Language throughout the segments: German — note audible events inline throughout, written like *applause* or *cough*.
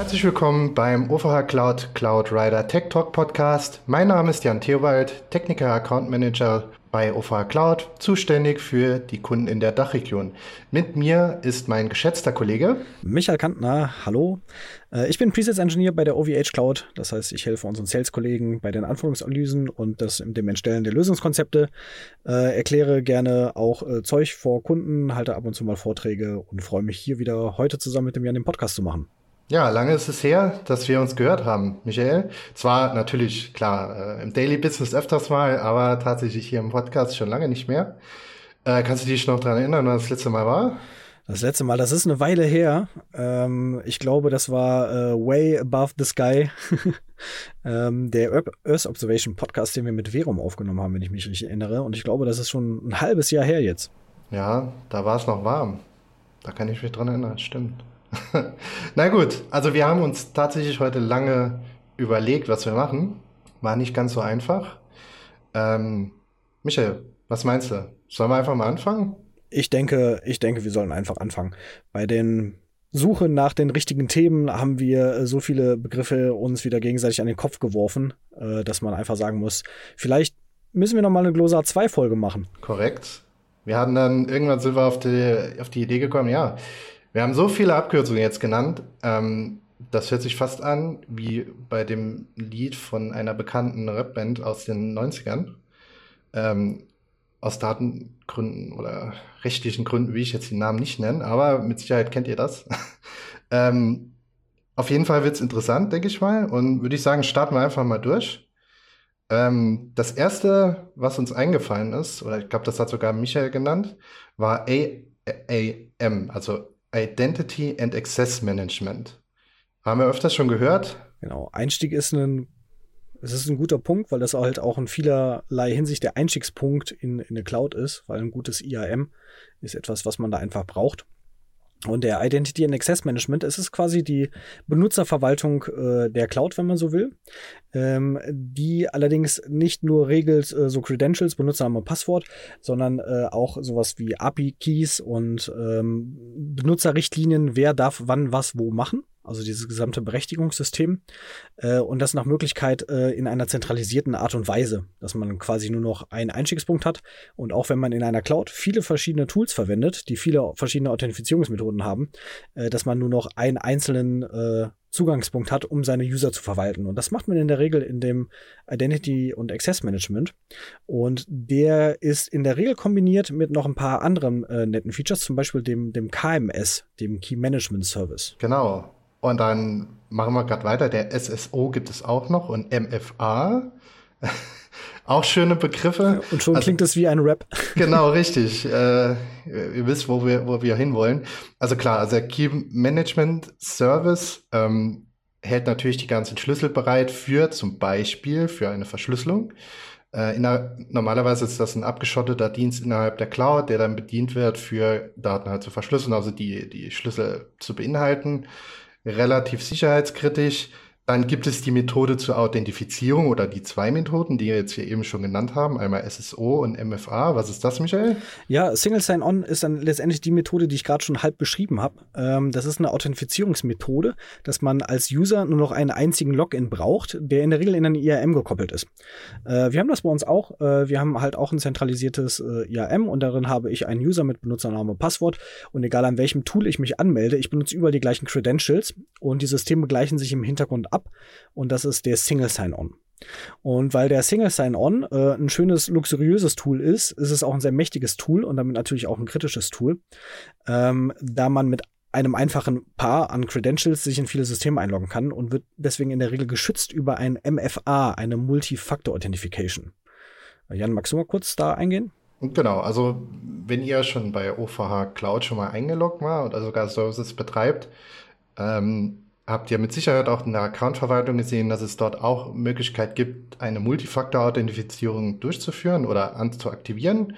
Herzlich willkommen beim OVH Cloud Cloud Rider Tech Talk Podcast. Mein Name ist Jan Theobald, Techniker Account Manager bei OVH Cloud, zuständig für die Kunden in der Dachregion. Mit mir ist mein geschätzter Kollege Michael Kantner. Hallo. Äh, ich bin Presets Engineer bei der OVH Cloud. Das heißt, ich helfe unseren Sales-Kollegen bei den Anforderungsanalysen und das, dem Entstellen der Lösungskonzepte. Äh, erkläre gerne auch äh, Zeug vor Kunden, halte ab und zu mal Vorträge und freue mich hier wieder heute zusammen mit dem Jan den Podcast zu machen. Ja, lange ist es her, dass wir uns gehört haben, Michael. Zwar natürlich, klar, äh, im Daily Business öfters mal, aber tatsächlich hier im Podcast schon lange nicht mehr. Äh, kannst du dich noch daran erinnern, wann das letzte Mal war? Das letzte Mal, das ist eine Weile her. Ähm, ich glaube, das war äh, Way Above the Sky. *laughs* ähm, der Earth Observation Podcast, den wir mit Verum aufgenommen haben, wenn ich mich richtig erinnere. Und ich glaube, das ist schon ein halbes Jahr her jetzt. Ja, da war es noch warm. Da kann ich mich dran erinnern, stimmt. *laughs* Na gut, also wir haben uns tatsächlich heute lange überlegt, was wir machen. War nicht ganz so einfach. Ähm, Michael, was meinst du? Sollen wir einfach mal anfangen? Ich denke, ich denke, wir sollen einfach anfangen. Bei den Suche nach den richtigen Themen haben wir äh, so viele Begriffe uns wieder gegenseitig an den Kopf geworfen, äh, dass man einfach sagen muss, vielleicht müssen wir noch mal eine Glosa 2 Folge machen. Korrekt. Wir hatten dann irgendwann sind wir auf die, auf die Idee gekommen, ja, wir haben so viele Abkürzungen jetzt genannt. Ähm, das hört sich fast an wie bei dem Lied von einer bekannten Rapband aus den 90ern. Ähm, aus Datengründen oder rechtlichen Gründen will ich jetzt den Namen nicht nennen, aber mit Sicherheit kennt ihr das. *laughs* ähm, auf jeden Fall wird's interessant, denke ich mal. Und würde ich sagen, starten wir einfach mal durch. Ähm, das erste, was uns eingefallen ist, oder ich glaube, das hat sogar Michael genannt, war AAM, also Identity and Access Management. Haben wir öfters schon gehört? Genau. Einstieg ist ein, es ist ein guter Punkt, weil das halt auch in vielerlei Hinsicht der Einstiegspunkt in, in eine Cloud ist, weil ein gutes IAM ist etwas, was man da einfach braucht. Und der Identity and Access Management, es ist quasi die Benutzerverwaltung äh, der Cloud, wenn man so will, ähm, die allerdings nicht nur regelt äh, so Credentials, Benutzername und Passwort, sondern äh, auch sowas wie API-Keys und ähm, Benutzerrichtlinien, wer darf wann was wo machen also dieses gesamte Berechtigungssystem äh, und das nach Möglichkeit äh, in einer zentralisierten Art und Weise, dass man quasi nur noch einen Einstiegspunkt hat und auch wenn man in einer Cloud viele verschiedene Tools verwendet, die viele verschiedene Authentifizierungsmethoden haben, äh, dass man nur noch einen einzelnen äh, Zugangspunkt hat, um seine User zu verwalten. Und das macht man in der Regel in dem Identity und Access Management. Und der ist in der Regel kombiniert mit noch ein paar anderen äh, netten Features, zum Beispiel dem, dem KMS, dem Key Management Service. Genau. Und dann machen wir gerade weiter. Der SSO gibt es auch noch und MFA. *laughs* auch schöne Begriffe. Und schon also, klingt es wie ein Rap. *laughs* genau, richtig. Äh, ihr wisst, wo wir, wo wir hinwollen. Also klar, also der Key Management Service ähm, hält natürlich die ganzen Schlüssel bereit für zum Beispiel für eine Verschlüsselung. Äh, der, normalerweise ist das ein abgeschotteter Dienst innerhalb der Cloud, der dann bedient wird, für Daten halt zu verschlüsseln, also die, die Schlüssel zu beinhalten relativ sicherheitskritisch. Dann gibt es die Methode zur Authentifizierung oder die zwei Methoden, die wir jetzt hier eben schon genannt haben, einmal SSO und MFA. Was ist das, Michael? Ja, Single Sign-On ist dann letztendlich die Methode, die ich gerade schon halb beschrieben habe. Ähm, das ist eine Authentifizierungsmethode, dass man als User nur noch einen einzigen Login braucht, der in der Regel in ein IAM gekoppelt ist. Äh, wir haben das bei uns auch. Äh, wir haben halt auch ein zentralisiertes äh, IAM und darin habe ich einen User mit Benutzername und Passwort und egal an welchem Tool ich mich anmelde, ich benutze überall die gleichen Credentials und die Systeme gleichen sich im Hintergrund ab ab und das ist der Single Sign-On. Und weil der Single Sign-On äh, ein schönes, luxuriöses Tool ist, ist es auch ein sehr mächtiges Tool und damit natürlich auch ein kritisches Tool, ähm, da man mit einem einfachen Paar an Credentials sich in viele Systeme einloggen kann und wird deswegen in der Regel geschützt über ein MFA, eine Multi-Factor Authentification. Jan, magst du mal kurz da eingehen? Genau, also wenn ihr schon bei OVH Cloud schon mal eingeloggt war oder sogar Services betreibt, ähm, habt ihr mit Sicherheit auch in der Accountverwaltung gesehen, dass es dort auch Möglichkeit gibt, eine Multifaktor-Authentifizierung durchzuführen oder anzuaktivieren.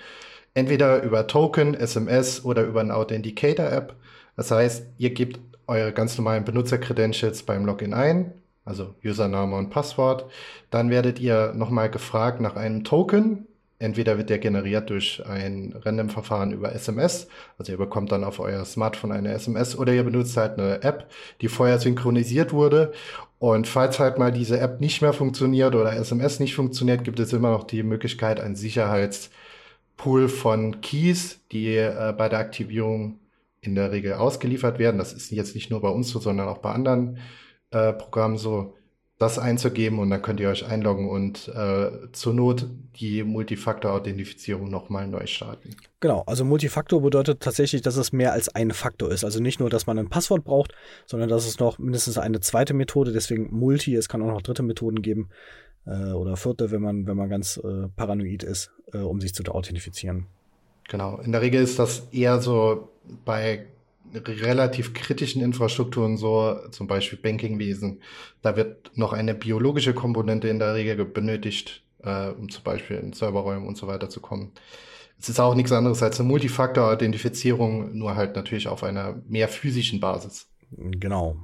Entweder über Token, SMS oder über eine Authenticator-App. Das heißt, ihr gebt eure ganz normalen Benutzer-Credentials beim Login ein, also Username und Passwort. Dann werdet ihr nochmal gefragt nach einem Token, Entweder wird der generiert durch ein Random-Verfahren über SMS, also ihr bekommt dann auf euer Smartphone eine SMS, oder ihr benutzt halt eine App, die vorher synchronisiert wurde. Und falls halt mal diese App nicht mehr funktioniert oder SMS nicht funktioniert, gibt es immer noch die Möglichkeit, ein Sicherheitspool von Keys, die äh, bei der Aktivierung in der Regel ausgeliefert werden. Das ist jetzt nicht nur bei uns so, sondern auch bei anderen äh, Programmen so das einzugeben und dann könnt ihr euch einloggen und äh, zur Not die Multifaktor-Authentifizierung nochmal neu starten. Genau, also Multifaktor bedeutet tatsächlich, dass es mehr als ein Faktor ist. Also nicht nur, dass man ein Passwort braucht, sondern dass es noch mindestens eine zweite Methode, deswegen Multi, es kann auch noch dritte Methoden geben äh, oder vierte, wenn man, wenn man ganz äh, paranoid ist, äh, um sich zu authentifizieren. Genau, in der Regel ist das eher so bei relativ kritischen Infrastrukturen, so zum Beispiel Bankingwesen, da wird noch eine biologische Komponente in der Regel benötigt, äh, um zum Beispiel in Serverräumen und so weiter zu kommen. Es ist auch nichts anderes als eine Multifaktor-Authentifizierung, nur halt natürlich auf einer mehr physischen Basis. Genau.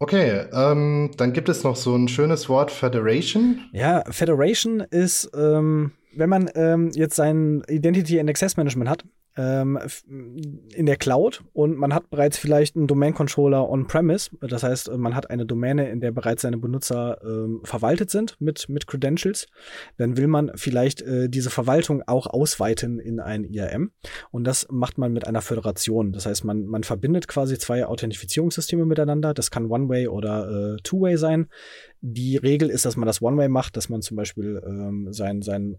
Okay, ähm, dann gibt es noch so ein schönes Wort Federation. Ja, Federation ist, ähm, wenn man ähm, jetzt sein Identity and Access Management hat, in der Cloud und man hat bereits vielleicht einen Domain-Controller on-premise. Das heißt, man hat eine Domäne, in der bereits seine Benutzer ähm, verwaltet sind mit, mit Credentials. Dann will man vielleicht äh, diese Verwaltung auch ausweiten in ein IAM. Und das macht man mit einer Föderation. Das heißt, man, man verbindet quasi zwei Authentifizierungssysteme miteinander. Das kann One-Way oder äh, Two-Way sein. Die Regel ist, dass man das One-Way macht, dass man zum Beispiel ähm, sein, sein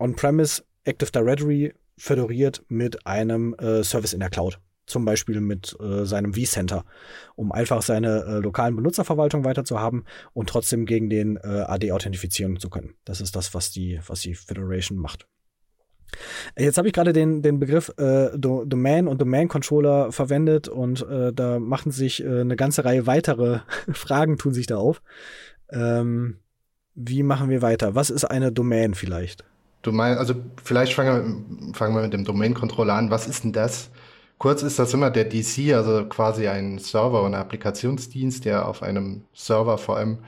On-Premise Active Directory föderiert mit einem äh, Service in der Cloud. Zum Beispiel mit äh, seinem vCenter, um einfach seine äh, lokalen Benutzerverwaltung weiterzuhaben und trotzdem gegen den äh, AD authentifizieren zu können. Das ist das, was die, was die Federation macht. Jetzt habe ich gerade den, den Begriff äh, Do Domain und Domain Controller verwendet und äh, da machen sich äh, eine ganze Reihe weitere *laughs* Fragen tun sich da auf. Ähm, wie machen wir weiter? Was ist eine Domain vielleicht? Du meinst, also vielleicht fangen wir, fangen wir mit dem Domain-Controller an. Was ist denn das? Kurz ist das immer der DC, also quasi ein Server und Applikationsdienst, der auf einem Server vor allem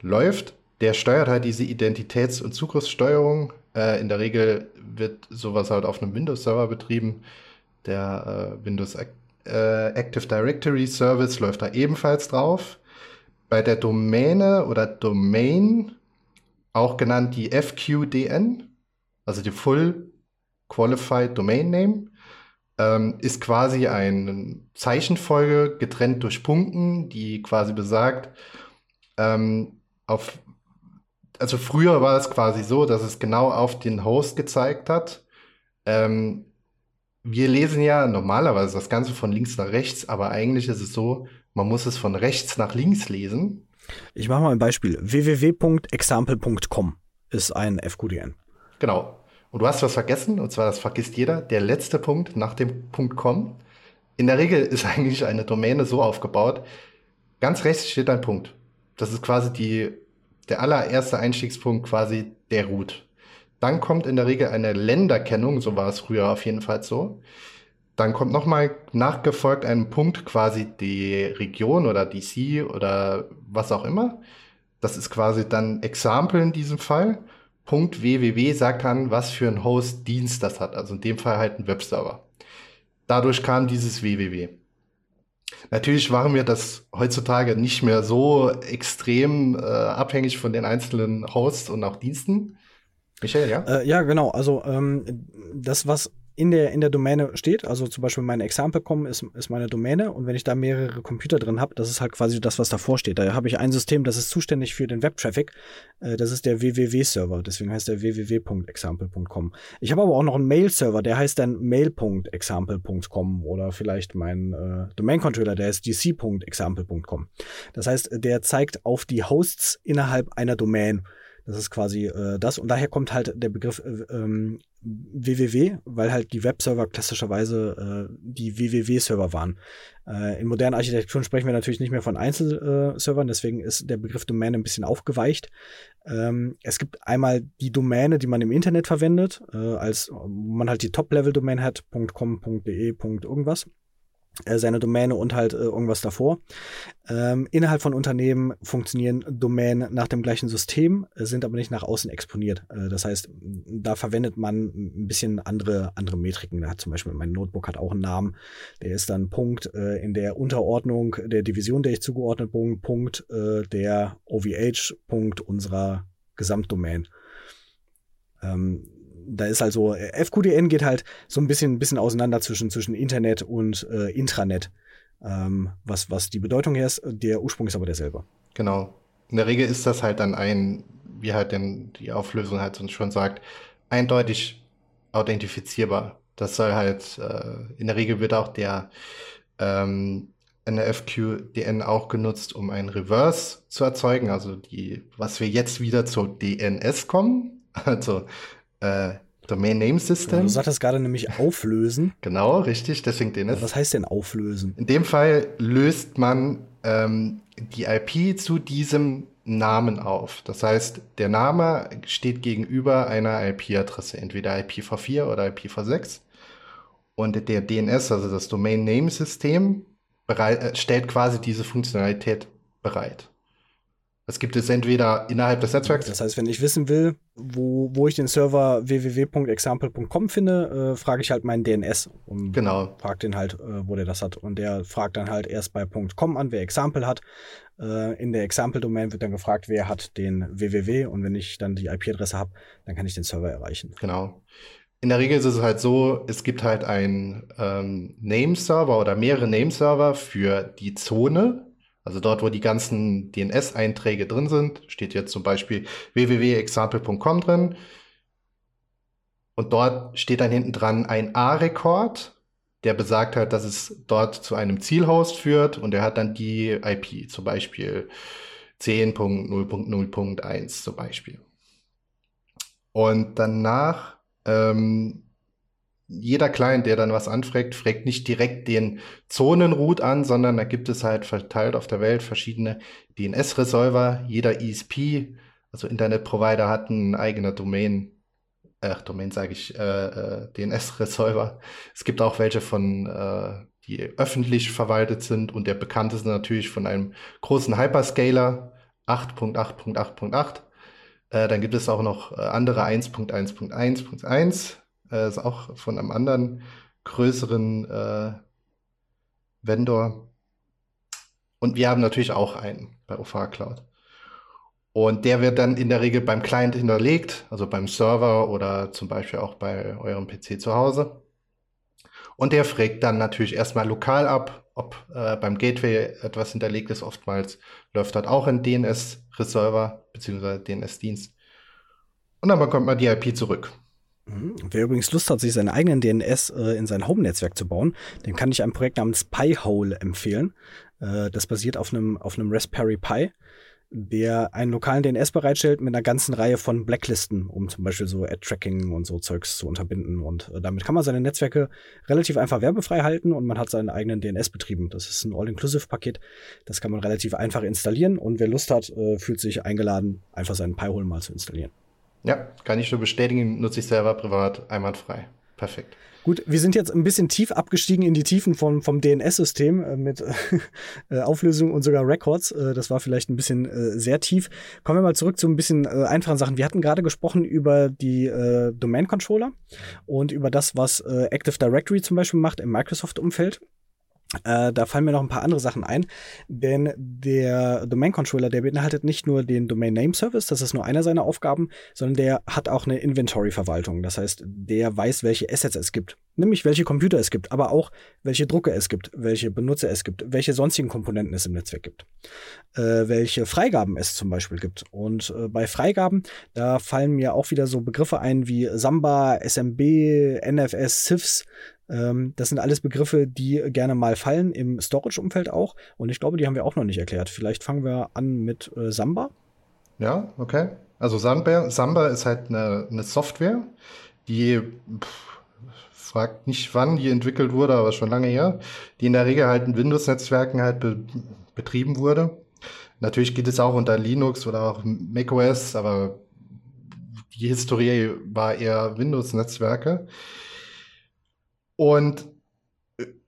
läuft. Der steuert halt diese Identitäts- und Zugriffssteuerung. Äh, in der Regel wird sowas halt auf einem Windows-Server betrieben. Der äh, Windows äh, Active Directory Service läuft da ebenfalls drauf. Bei der Domäne oder Domain, auch genannt die FQDN, also die Full Qualified Domain Name, ähm, ist quasi eine Zeichenfolge getrennt durch Punkten, die quasi besagt, ähm, auf, also früher war es quasi so, dass es genau auf den Host gezeigt hat. Ähm, wir lesen ja normalerweise das Ganze von links nach rechts, aber eigentlich ist es so, man muss es von rechts nach links lesen. Ich mache mal ein Beispiel. www.example.com ist ein FQDN. Genau. Und du hast was vergessen, und zwar das vergisst jeder, der letzte Punkt nach dem Punkt .com. In der Regel ist *laughs* eigentlich eine Domäne so aufgebaut, ganz rechts steht ein Punkt. Das ist quasi die, der allererste Einstiegspunkt, quasi der Root. Dann kommt in der Regel eine Länderkennung, so war es früher auf jeden Fall so. Dann kommt nochmal nachgefolgt ein Punkt, quasi die Region oder DC oder was auch immer. Das ist quasi dann Example in diesem Fall. .www sagt dann, was für ein Host-Dienst das hat. Also in dem Fall halt ein Webserver. Dadurch kam dieses www. Natürlich waren wir das heutzutage nicht mehr so extrem äh, abhängig von den einzelnen Hosts und auch Diensten. Michael, ja? Äh, ja, genau. Also ähm, das, was in der, in der Domäne steht. Also zum Beispiel meine Example.com ist, ist meine Domäne und wenn ich da mehrere Computer drin habe, das ist halt quasi das, was davor steht. Da habe ich ein System, das ist zuständig für den Web-Traffic. Äh, das ist der www-Server, deswegen heißt der www.example.com. Ich habe aber auch noch einen Mail-Server, der heißt dann mail.example.com oder vielleicht mein äh, Domain-Controller, der ist dc.example.com. Das heißt, der zeigt auf die Hosts innerhalb einer Domain. Das ist quasi äh, das. Und daher kommt halt der Begriff äh, ähm, www, weil halt die Webserver klassischerweise äh, die www-Server waren. Äh, in modernen Architekturen sprechen wir natürlich nicht mehr von Einzelservern, deswegen ist der Begriff Domäne ein bisschen aufgeweicht. Ähm, es gibt einmal die Domäne, die man im Internet verwendet, äh, als man halt die Top-Level-Domain hat, .com, .de, irgendwas. Äh, seine Domäne und halt äh, irgendwas davor. Ähm, innerhalb von Unternehmen funktionieren Domänen nach dem gleichen System, äh, sind aber nicht nach außen exponiert. Das heißt, da verwendet man ein bisschen andere, andere Metriken. Da hat zum Beispiel mein Notebook hat auch einen Namen. Der ist dann Punkt in der Unterordnung der Division, der ich zugeordnet bin, Punkt der OVH, Punkt unserer Gesamtdomain. Ähm, da ist also FQDN geht halt so ein bisschen, ein bisschen auseinander zwischen, zwischen Internet und äh, Intranet. Ähm, was, was die Bedeutung her ist, der Ursprung ist aber derselbe. Genau. In der Regel ist das halt dann ein, wie halt denn die Auflösung halt uns schon sagt, eindeutig authentifizierbar. Das soll halt, äh, in der Regel wird auch der ähm, NFQDN auch genutzt, um ein Reverse zu erzeugen, also die, was wir jetzt wieder zur DNS kommen, *laughs* also äh, Domain Name System. Du sagtest gerade nämlich auflösen. genau, richtig, deswegen DNS. was heißt denn auflösen? In dem Fall löst man ähm, die IP zu diesem Namen auf. Das heißt, der Name steht gegenüber einer IP-Adresse, entweder IPv4 oder IPv6. Und der DNS, also das Domain Name System, bereit, äh, stellt quasi diese Funktionalität bereit. Das gibt es entweder innerhalb des Netzwerks. Das heißt, wenn ich wissen will, wo, wo ich den Server www.example.com finde, äh, frage ich halt meinen DNS und genau. frage den halt, äh, wo der das hat. Und der fragt dann halt erst bei .com an, wer Example hat. Äh, in der Example-Domain wird dann gefragt, wer hat den www. Und wenn ich dann die IP-Adresse habe, dann kann ich den Server erreichen. Genau. In der Regel ist es halt so, es gibt halt einen ähm, Name-Server oder mehrere Name-Server für die Zone, also dort, wo die ganzen DNS-Einträge drin sind, steht jetzt zum Beispiel www.example.com drin. Und dort steht dann hinten dran ein A-Rekord, der besagt halt, dass es dort zu einem Zielhost führt und er hat dann die IP, zum Beispiel 10.0.0.1 zum Beispiel. Und danach ähm, jeder Client, der dann was anfragt, fragt nicht direkt den Zonenroot an, sondern da gibt es halt verteilt auf der Welt verschiedene DNS-Resolver. Jeder ESP, also Internetprovider, hat einen eigenen Domain, äh, Domain sage ich, äh, äh, DNS-Resolver. Es gibt auch welche von, äh, die öffentlich verwaltet sind und der bekannteste natürlich von einem großen Hyperscaler 8.8.8.8. Äh, dann gibt es auch noch äh, andere 1.1.1.1 äh, ist auch von einem anderen größeren äh, Vendor. Und wir haben natürlich auch einen bei OFA Cloud. Und der wird dann in der Regel beim Client hinterlegt, also beim Server oder zum Beispiel auch bei eurem PC zu Hause. Und der fragt dann natürlich erstmal lokal ab, ob äh, beim Gateway etwas hinterlegt ist. Oftmals läuft dort auch ein DNS-Resolver bzw. DNS-Dienst. Und dann bekommt man die IP zurück. Mhm. Wer übrigens Lust hat, sich seinen eigenen DNS äh, in sein Home-Netzwerk zu bauen, dem kann ich ein Projekt namens Pi-Hole empfehlen. Äh, das basiert auf einem, auf Raspberry Pi, der einen lokalen DNS bereitstellt mit einer ganzen Reihe von Blacklisten, um zum Beispiel so Ad-Tracking und so Zeugs zu unterbinden. Und äh, damit kann man seine Netzwerke relativ einfach werbefrei halten und man hat seinen eigenen DNS betrieben. Das ist ein All-Inclusive-Paket. Das kann man relativ einfach installieren und wer Lust hat, äh, fühlt sich eingeladen, einfach seinen Pi-Hole mal zu installieren. Ja, kann ich nur bestätigen, nutze ich selber privat einwandfrei. Perfekt. Gut, wir sind jetzt ein bisschen tief abgestiegen in die Tiefen vom, vom DNS-System äh, mit *laughs* äh, Auflösung und sogar Records. Äh, das war vielleicht ein bisschen äh, sehr tief. Kommen wir mal zurück zu ein bisschen äh, einfachen Sachen. Wir hatten gerade gesprochen über die äh, Domain-Controller und über das, was Active Directory zum Beispiel macht im Microsoft-Umfeld. Äh, da fallen mir noch ein paar andere Sachen ein, denn der Domain Controller, der beinhaltet nicht nur den Domain Name Service, das ist nur einer seiner Aufgaben, sondern der hat auch eine Inventory-Verwaltung. Das heißt, der weiß, welche Assets es gibt, nämlich welche Computer es gibt, aber auch welche Drucke es gibt, welche Benutzer es gibt, welche sonstigen Komponenten es im Netzwerk gibt, äh, welche Freigaben es zum Beispiel gibt. Und äh, bei Freigaben, da fallen mir auch wieder so Begriffe ein wie Samba, SMB, NFS, ähm, das sind alles Begriffe, die gerne mal fallen, im Storage-Umfeld auch. Und ich glaube, die haben wir auch noch nicht erklärt. Vielleicht fangen wir an mit äh, Samba. Ja, okay. Also Samba, Samba ist halt eine, eine Software, die pff, fragt nicht, wann die entwickelt wurde, aber schon lange her, die in der Regel halt in Windows-Netzwerken halt be betrieben wurde. Natürlich geht es auch unter Linux oder auch macOS, aber die Historie war eher Windows-Netzwerke. Und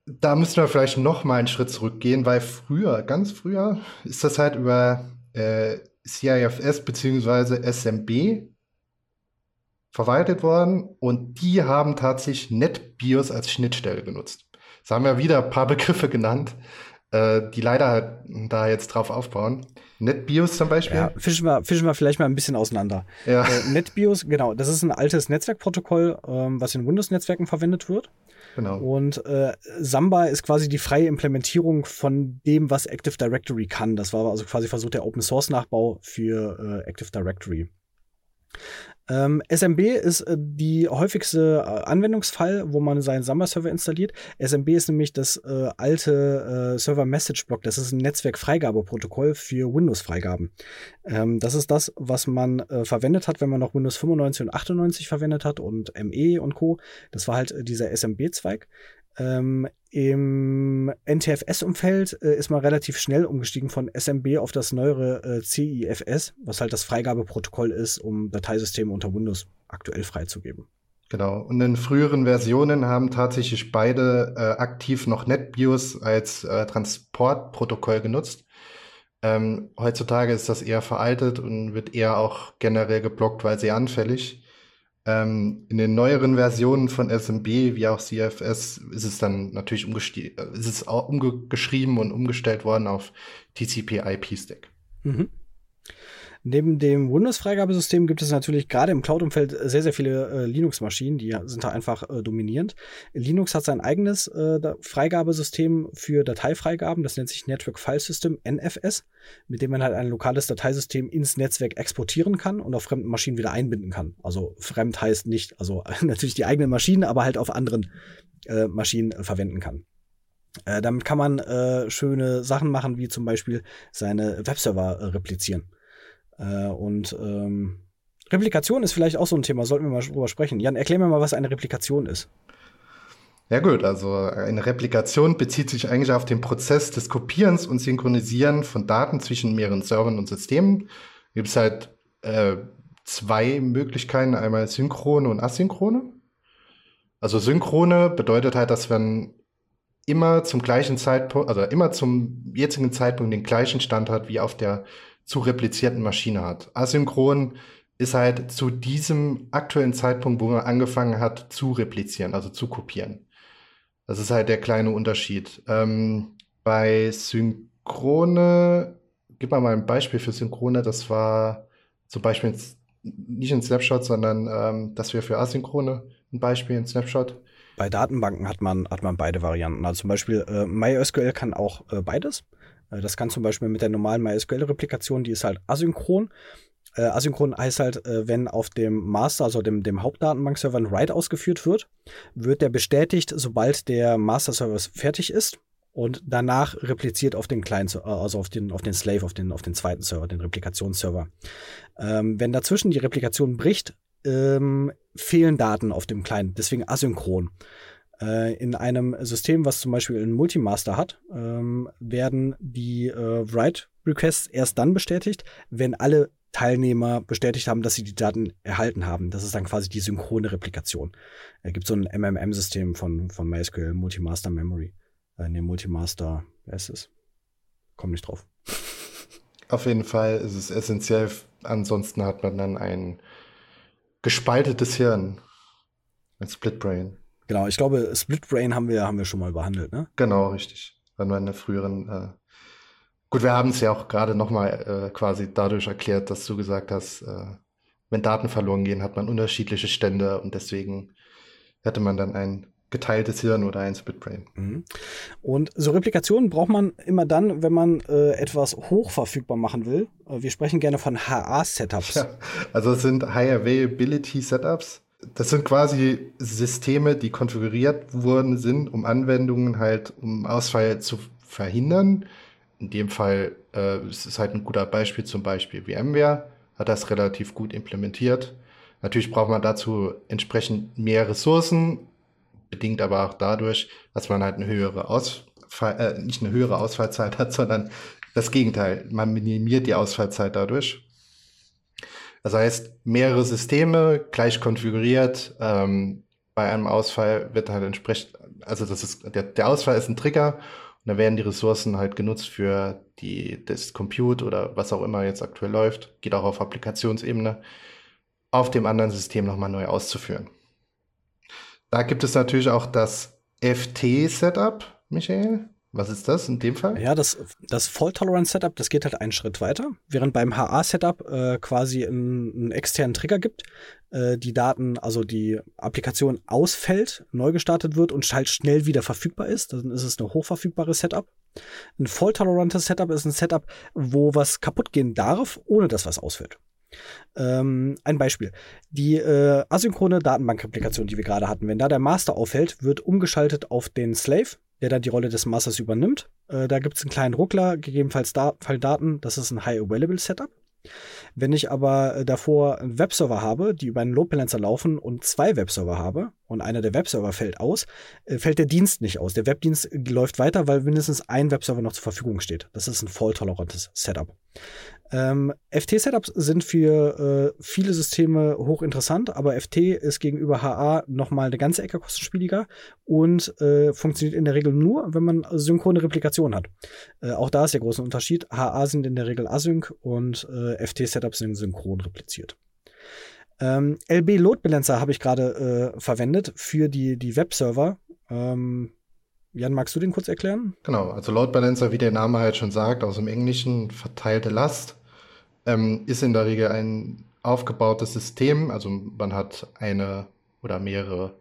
da müssen wir vielleicht noch mal einen Schritt zurückgehen, weil früher, ganz früher, ist das halt über äh, CIFS bzw. SMB verwaltet worden und die haben tatsächlich NetBIOS als Schnittstelle genutzt. Das haben wir wieder ein paar *laughs* Begriffe genannt, äh, die leider halt da jetzt drauf aufbauen. NetBIOS zum Beispiel. Ja, fischen wir, fischen wir vielleicht mal ein bisschen auseinander. Ja. Äh, NetBIOS, genau, das ist ein altes Netzwerkprotokoll, ähm, was in Windows-Netzwerken verwendet wird. Genau. Und äh, Samba ist quasi die freie Implementierung von dem, was Active Directory kann. Das war also quasi versucht der Open Source Nachbau für äh, Active Directory. Ähm, SMB ist äh, die häufigste äh, Anwendungsfall, wo man seinen Samba-Server installiert. SMB ist nämlich das äh, alte äh, Server-Message-Block. Das ist ein Netzwerk-Freigabeprotokoll für Windows-Freigaben. Ähm, das ist das, was man äh, verwendet hat, wenn man noch Windows 95 und 98 verwendet hat und ME und Co. Das war halt dieser SMB-Zweig. Ähm, Im NTFS-Umfeld äh, ist man relativ schnell umgestiegen von SMB auf das neuere äh, CIFS, was halt das Freigabeprotokoll ist, um Dateisysteme unter Windows aktuell freizugeben. Genau. Und in früheren Versionen haben tatsächlich beide äh, aktiv noch NetBIOS als äh, Transportprotokoll genutzt. Ähm, heutzutage ist das eher veraltet und wird eher auch generell geblockt, weil sehr anfällig. Ähm, in den neueren Versionen von SMB wie auch CFS ist es dann natürlich ist es auch umgeschrieben und umgestellt worden auf TCP/IP-Stack. Mhm. Neben dem Windows-Freigabesystem gibt es natürlich gerade im Cloud-Umfeld sehr, sehr viele äh, Linux-Maschinen, die sind da einfach äh, dominierend. Linux hat sein eigenes äh, Freigabesystem für Dateifreigaben, das nennt sich Network File System, NFS, mit dem man halt ein lokales Dateisystem ins Netzwerk exportieren kann und auf fremden Maschinen wieder einbinden kann. Also fremd heißt nicht, also *laughs* natürlich die eigenen Maschinen, aber halt auf anderen äh, Maschinen äh, verwenden kann. Äh, damit kann man schöne Sachen machen, wie zum Beispiel seine Webserver replizieren. Äh, und ähm, Replikation ist vielleicht auch so ein Thema, sollten wir mal drüber sprechen. Jan, erklär mir mal, was eine Replikation ist. Ja gut, also eine Replikation bezieht sich eigentlich auf den Prozess des Kopierens und Synchronisieren von Daten zwischen mehreren Servern und Systemen. Gibt es halt äh, zwei Möglichkeiten, einmal synchrone und asynchrone. Also synchrone bedeutet halt, dass man immer zum gleichen Zeitpunkt, also immer zum jetzigen Zeitpunkt den gleichen Stand hat wie auf der zu replizierten Maschine hat. Asynchron ist halt zu diesem aktuellen Zeitpunkt, wo man angefangen hat, zu replizieren, also zu kopieren. Das ist halt der kleine Unterschied. Ähm, bei Synchrone, gib mal ein Beispiel für Synchrone, das war zum Beispiel nicht ein Snapshot, sondern ähm, das wäre für Asynchrone ein Beispiel, ein Snapshot. Bei Datenbanken hat man, hat man beide Varianten. Also zum Beispiel äh, MySQL kann auch äh, beides. Äh, das kann zum Beispiel mit der normalen MySQL-Replikation, die ist halt asynchron. Äh, asynchron heißt halt, äh, wenn auf dem Master, also dem, dem Hauptdatenbankserver ein Write ausgeführt wird, wird der bestätigt, sobald der Master-Server fertig ist und danach repliziert auf den Client, äh, also auf den, auf den Slave, auf den, auf den zweiten Server, den Replikationsserver. Ähm, wenn dazwischen die Replikation bricht, ähm, fehlen Daten auf dem Client, deswegen asynchron. Äh, in einem System, was zum Beispiel einen Multimaster hat, ähm, werden die äh, Write-Requests erst dann bestätigt, wenn alle Teilnehmer bestätigt haben, dass sie die Daten erhalten haben. Das ist dann quasi die synchrone Replikation. Es gibt so ein MMM-System von, von MySQL, Multimaster Memory. Äh, ne, Multimaster, wer ist es? Komm nicht drauf. Auf jeden Fall ist es essentiell. Ansonsten hat man dann ein gespaltetes Hirn. Ein Split Brain. Genau, ich glaube, Split Brain haben wir, haben wir schon mal behandelt, ne? Genau, richtig. Wenn wir in der früheren. Äh Gut, wir haben es ja auch gerade nochmal äh, quasi dadurch erklärt, dass du gesagt hast, äh, wenn Daten verloren gehen, hat man unterschiedliche Stände und deswegen hätte man dann ein geteiltes Hirn oder ein Splitbrain. Mhm. Und so Replikationen braucht man immer dann, wenn man äh, etwas hochverfügbar machen will. Äh, wir sprechen gerne von HA-Setups. Ja, also es sind High Availability Setups das sind quasi Systeme, die konfiguriert worden sind, um Anwendungen halt, um Ausfall zu verhindern. In dem Fall äh, es ist halt ein guter Beispiel, zum Beispiel VMware hat das relativ gut implementiert. Natürlich braucht man dazu entsprechend mehr Ressourcen, bedingt aber auch dadurch, dass man halt eine höhere Ausfall, äh, nicht eine höhere Ausfallzeit hat, *laughs* sondern das Gegenteil. Man minimiert die Ausfallzeit dadurch. Das heißt, mehrere Systeme gleich konfiguriert, ähm, bei einem Ausfall wird halt entsprechend, also das ist, der, der Ausfall ist ein Trigger und da werden die Ressourcen halt genutzt für die, das Compute oder was auch immer jetzt aktuell läuft, geht auch auf Applikationsebene, auf dem anderen System nochmal neu auszuführen. Da gibt es natürlich auch das FT-Setup, Michael. Was ist das in dem Fall? Ja, das, das Fault-Tolerance-Setup, das geht halt einen Schritt weiter. Während beim HA-Setup äh, quasi einen, externen Trigger gibt, äh, die Daten, also die Applikation ausfällt, neu gestartet wird und halt schnell wieder verfügbar ist, dann ist es ein hochverfügbares Setup. Ein fault-tolerantes Setup ist ein Setup, wo was kaputt gehen darf, ohne dass was ausfällt. Ähm, ein Beispiel. Die äh, asynchrone Datenbank-Applikation, die wir gerade hatten, wenn da der Master auffällt, wird umgeschaltet auf den Slave, der dann die Rolle des Masters übernimmt. Äh, da gibt es einen kleinen Ruckler, gegebenenfalls da Daten. Das ist ein High-Available-Setup. Wenn ich aber äh, davor einen Webserver habe, die über einen Load Balancer laufen und zwei Webserver habe und einer der Webserver fällt aus, äh, fällt der Dienst nicht aus. Der Webdienst läuft weiter, weil mindestens ein Webserver noch zur Verfügung steht. Das ist ein fault-tolerantes Setup. Ähm, FT-Setups sind für äh, viele Systeme hochinteressant, aber FT ist gegenüber HA nochmal eine ganze Ecke kostenspieliger und äh, funktioniert in der Regel nur, wenn man synchrone Replikation hat. Äh, auch da ist der große Unterschied. HA sind in der Regel async und äh, FT-Setups sind synchron repliziert. Ähm, LB Load Balancer habe ich gerade äh, verwendet für die, die Webserver. Ähm, Jan, magst du den kurz erklären? Genau, also Load Balancer, wie der Name halt schon sagt, aus dem Englischen verteilte Last ähm, ist in der Regel ein aufgebautes System. Also man hat eine oder mehrere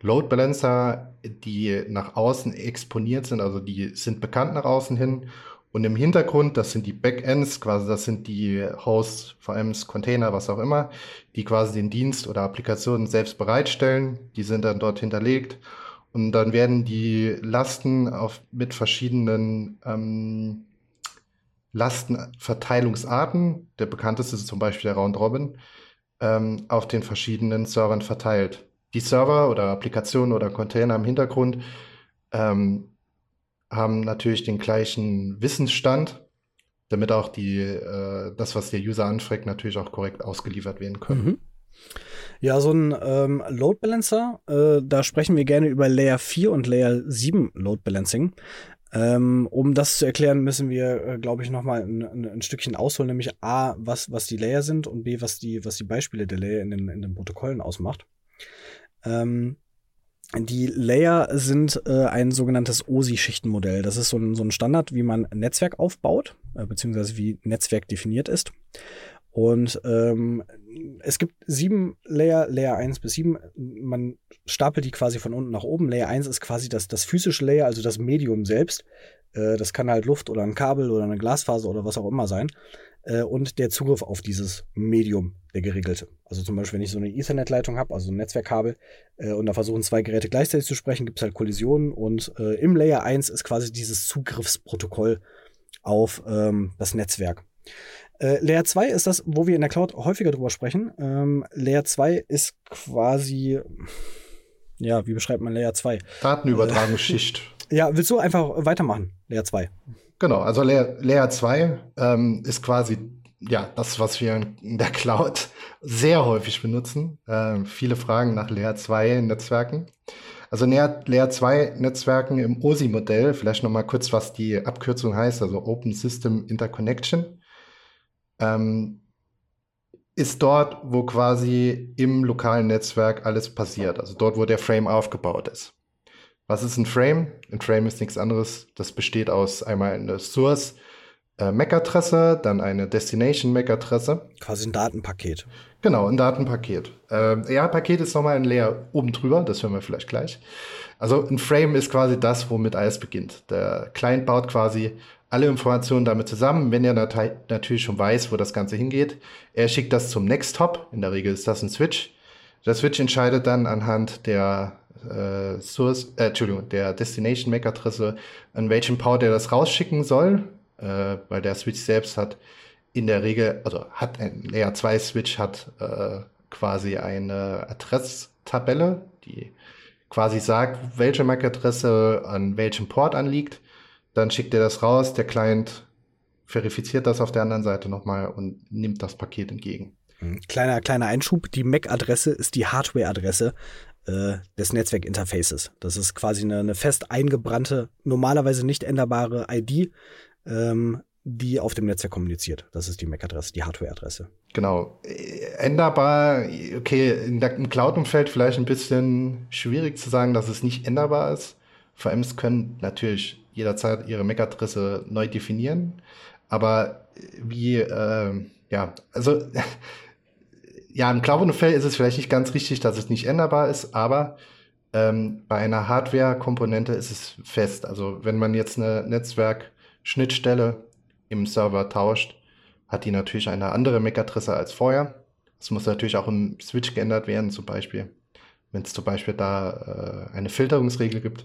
Load Balancer, die nach außen exponiert sind, also die sind bekannt nach außen hin. Und im Hintergrund, das sind die Backends, quasi das sind die Hosts, VMs, Container, was auch immer, die quasi den Dienst oder Applikationen selbst bereitstellen. Die sind dann dort hinterlegt. Und dann werden die Lasten auf, mit verschiedenen ähm, Lastenverteilungsarten, der bekannteste ist zum Beispiel der Round Robin, ähm, auf den verschiedenen Servern verteilt. Die Server oder Applikationen oder Container im Hintergrund ähm, haben natürlich den gleichen Wissensstand, damit auch die, äh, das, was der User anfragt, natürlich auch korrekt ausgeliefert werden können. Mhm. Ja, so ein ähm, Load Balancer, äh, da sprechen wir gerne über Layer 4 und Layer 7 Load Balancing. Ähm, um das zu erklären, müssen wir, äh, glaube ich, nochmal ein, ein, ein Stückchen ausholen, nämlich A, was, was die Layer sind und B, was die, was die Beispiele der Layer in den, in den Protokollen ausmacht. Ähm, die Layer sind äh, ein sogenanntes OSI-Schichtenmodell. Das ist so ein, so ein Standard, wie man Netzwerk aufbaut, äh, beziehungsweise wie Netzwerk definiert ist. Und ähm, es gibt sieben Layer, Layer 1 bis 7. Man stapelt die quasi von unten nach oben. Layer 1 ist quasi das, das physische Layer, also das Medium selbst. Äh, das kann halt Luft oder ein Kabel oder eine Glasfaser oder was auch immer sein. Äh, und der Zugriff auf dieses Medium, der geregelte. Also zum Beispiel, wenn ich so eine Ethernet-Leitung habe, also ein Netzwerkkabel, äh, und da versuchen zwei Geräte gleichzeitig zu sprechen, gibt es halt Kollisionen. Und äh, im Layer 1 ist quasi dieses Zugriffsprotokoll auf ähm, das Netzwerk. Äh, Layer 2 ist das, wo wir in der Cloud häufiger drüber sprechen. Ähm, Layer 2 ist quasi, ja, wie beschreibt man Layer 2? Datenübertragungsschicht. Äh, ja, willst du einfach weitermachen, Layer 2? Genau, also Layer, Layer 2 ähm, ist quasi ja, das, was wir in der Cloud sehr häufig benutzen. Ähm, viele Fragen nach Layer 2 Netzwerken. Also Layer 2 Netzwerken im OSI-Modell, vielleicht noch mal kurz, was die Abkürzung heißt, also Open System Interconnection ähm, ist dort, wo quasi im lokalen Netzwerk alles passiert. Also dort, wo der Frame aufgebaut ist. Was ist ein Frame? Ein Frame ist nichts anderes. Das besteht aus einmal einer Source äh, MAC-Adresse, dann eine Destination MAC-Adresse. Quasi ein Datenpaket. Genau, ein Datenpaket. Äh, ja, Paket ist nochmal ein Layer oben drüber, das hören wir vielleicht gleich. Also ein Frame ist quasi das, womit alles beginnt. Der Client baut quasi alle Informationen damit zusammen, wenn er nat natürlich schon weiß, wo das Ganze hingeht. Er schickt das zum Next Hop. In der Regel ist das ein Switch. Der Switch entscheidet dann anhand der äh, Source, äh, Entschuldigung, der Destination MAC Adresse, an welchem Port er das rausschicken soll, äh, weil der Switch selbst hat in der Regel, also hat ein Layer 2 Switch hat äh, quasi eine Adresstabelle, die quasi sagt, welche MAC-Adresse an welchem Port anliegt. Dann schickt er das raus, der Client verifiziert das auf der anderen Seite nochmal und nimmt das Paket entgegen. Kleiner, kleiner Einschub, die MAC-Adresse ist die Hardware-Adresse. äh, des Netzwerkinterfaces. Das ist quasi eine, eine fest eingebrannte, normalerweise nicht änderbare ID, ähm, die auf dem Netzwerk kommuniziert. Das ist die MAC-Adresse, die Hardware-Adresse. Genau. Änderbar, okay, in der, im Cloud-Umfeld vielleicht ein bisschen schwierig zu sagen, dass es nicht änderbar ist. VMs können natürlich jederzeit ihre MAC-Adresse neu definieren, aber wie, äh, ja, also *laughs* ja, im Cloud-Umfeld ist es vielleicht nicht ganz richtig, dass es nicht änderbar ist, aber ähm, bei einer Hardware-Komponente ist es fest. Also wenn man jetzt eine Netzwerk-Schnittstelle im Server tauscht, hat die natürlich eine andere MAC-Adresse als vorher. Es muss natürlich auch im Switch geändert werden, zum Beispiel, wenn es zum Beispiel da äh, eine Filterungsregel gibt.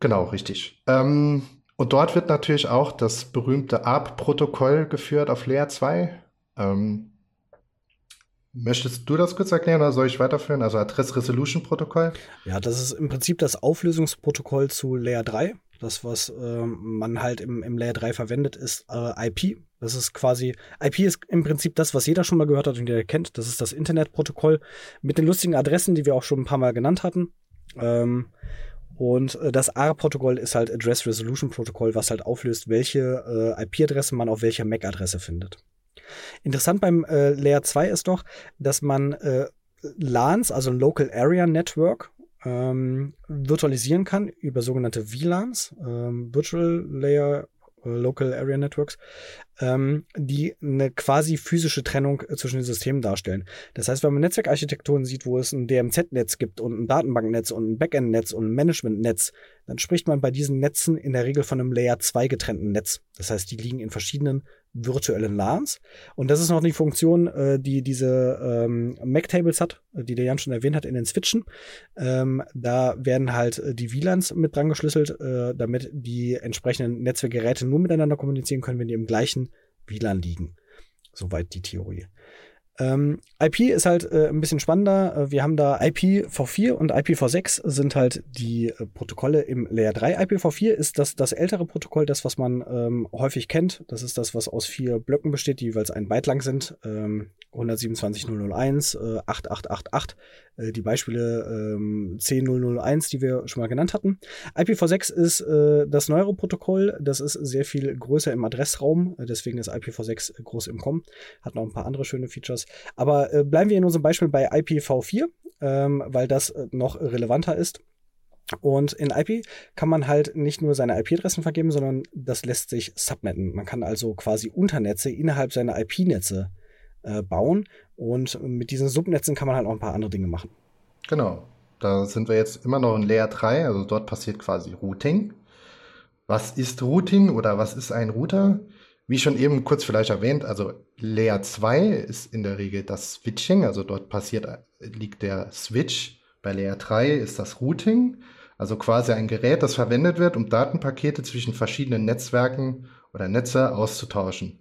Genau, richtig. Ähm, und dort wird natürlich auch das berühmte ARP-Protokoll geführt auf Layer 2. Ähm, Möchtest du das kurz erklären oder soll ich weiterführen? Also Address Resolution Protokoll? Ja, das ist im Prinzip das Auflösungsprotokoll zu Layer 3. Das, was äh, man halt im, im Layer 3 verwendet, ist äh, IP. Das ist quasi, IP ist im Prinzip das, was jeder schon mal gehört hat und jeder kennt. Das ist das Internetprotokoll mit den lustigen Adressen, die wir auch schon ein paar Mal genannt hatten. Ähm, und äh, das AR-Protokoll ist halt Address Resolution Protokoll, was halt auflöst, welche äh, IP-Adresse man auf welcher MAC-Adresse findet. Interessant beim äh, Layer 2 ist doch, dass man äh, LANs, also Local Area Network, ähm, virtualisieren kann über sogenannte VLANs, ähm, Virtual Layer äh, Local Area Networks, ähm, die eine quasi physische Trennung äh, zwischen den Systemen darstellen. Das heißt, wenn man Netzwerkarchitekturen sieht, wo es ein DMZ-Netz gibt und ein Datenbanknetz und ein Backend-Netz und ein Management-Netz, dann spricht man bei diesen Netzen in der Regel von einem Layer 2 getrennten Netz. Das heißt, die liegen in verschiedenen virtuellen LANs. Und das ist noch die Funktion, äh, die diese ähm, MAC-Tables hat, die der Jan schon erwähnt hat in den Switchen. Ähm, da werden halt äh, die VLANs mit dran geschlüsselt, äh, damit die entsprechenden Netzwerkgeräte nur miteinander kommunizieren können, wenn die im gleichen WLAN liegen. Soweit die Theorie. Ähm, IP ist halt äh, ein bisschen spannender. Äh, wir haben da IPv4 und IPv6 sind halt die äh, Protokolle im Layer 3. IPv4 ist das, das ältere Protokoll, das, was man ähm, häufig kennt. Das ist das, was aus vier Blöcken besteht, die jeweils ein Byte lang sind. Ähm, 127.001, äh, 8888, äh, die Beispiele ähm, 10001, die wir schon mal genannt hatten. IPv6 ist äh, das neuere Protokoll. Das ist sehr viel größer im Adressraum. Äh, deswegen ist IPv6 groß im COM. Hat noch ein paar andere schöne Features. Aber äh, bleiben wir in unserem Beispiel bei IPv4, ähm, weil das äh, noch relevanter ist. Und in IP kann man halt nicht nur seine IP-Adressen vergeben, sondern das lässt sich subnetten. Man kann also quasi Unternetze innerhalb seiner IP-Netze äh, bauen und mit diesen Subnetzen kann man halt auch ein paar andere Dinge machen. Genau. Da sind wir jetzt immer noch in Layer 3, also dort passiert quasi Routing. Was ist Routing oder was ist ein Router? Wie schon eben kurz vielleicht erwähnt, also Layer 2 ist in der Regel das Switching, also dort passiert, liegt der Switch. Bei Layer 3 ist das Routing, also quasi ein Gerät, das verwendet wird, um Datenpakete zwischen verschiedenen Netzwerken oder Netze auszutauschen.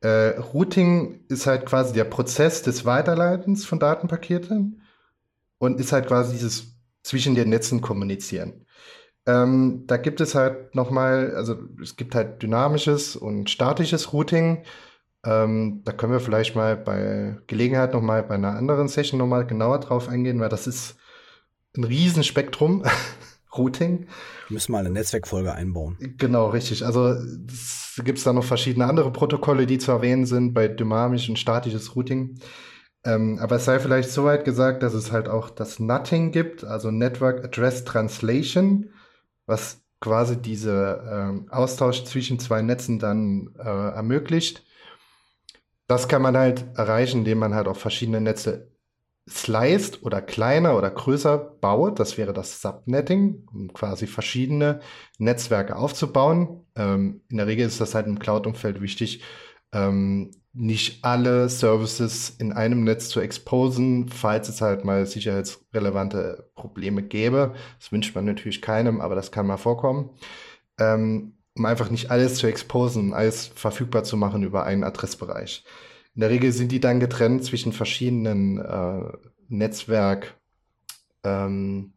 Äh, Routing ist halt quasi der Prozess des Weiterleitens von Datenpaketen und ist halt quasi dieses zwischen den Netzen kommunizieren. Ähm, da gibt es halt nochmal, also es gibt halt dynamisches und statisches Routing. Ähm, da können wir vielleicht mal bei Gelegenheit nochmal bei einer anderen Session nochmal genauer drauf eingehen, weil das ist ein Riesenspektrum. *laughs* Routing. Wir müssen mal eine Netzwerkfolge einbauen. Genau, richtig. Also gibt es da noch verschiedene andere Protokolle, die zu erwähnen sind bei dynamisch und statisches Routing. Ähm, aber es sei vielleicht soweit gesagt, dass es halt auch das Nutting gibt, also Network Address Translation was quasi diese äh, Austausch zwischen zwei Netzen dann äh, ermöglicht. Das kann man halt erreichen, indem man halt auch verschiedene Netze sliced oder kleiner oder größer baut. Das wäre das Subnetting, um quasi verschiedene Netzwerke aufzubauen. Ähm, in der Regel ist das halt im Cloud-Umfeld wichtig, ähm, nicht alle Services in einem Netz zu exposen, falls es halt mal sicherheitsrelevante Probleme gäbe. Das wünscht man natürlich keinem, aber das kann mal vorkommen. Ähm, um einfach nicht alles zu exposen, alles verfügbar zu machen über einen Adressbereich. In der Regel sind die dann getrennt zwischen verschiedenen äh, Netzwerk, ähm,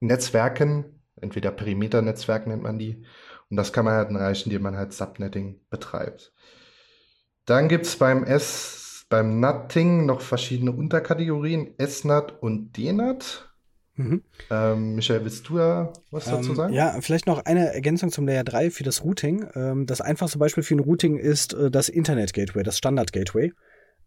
Netzwerken, entweder Perimeternetzwerk nennt man die. Und das kann man halt erreichen, indem man halt Subnetting betreibt. Dann gibt es beim S beim Nutting noch verschiedene Unterkategorien, S-Nut und D-Nut. Mhm. Ähm, Michael, willst du da was ähm, dazu sagen? Ja, vielleicht noch eine Ergänzung zum Layer 3 für das Routing. Ähm, das einfachste Beispiel für ein Routing ist äh, das Internet Gateway, das Standard Gateway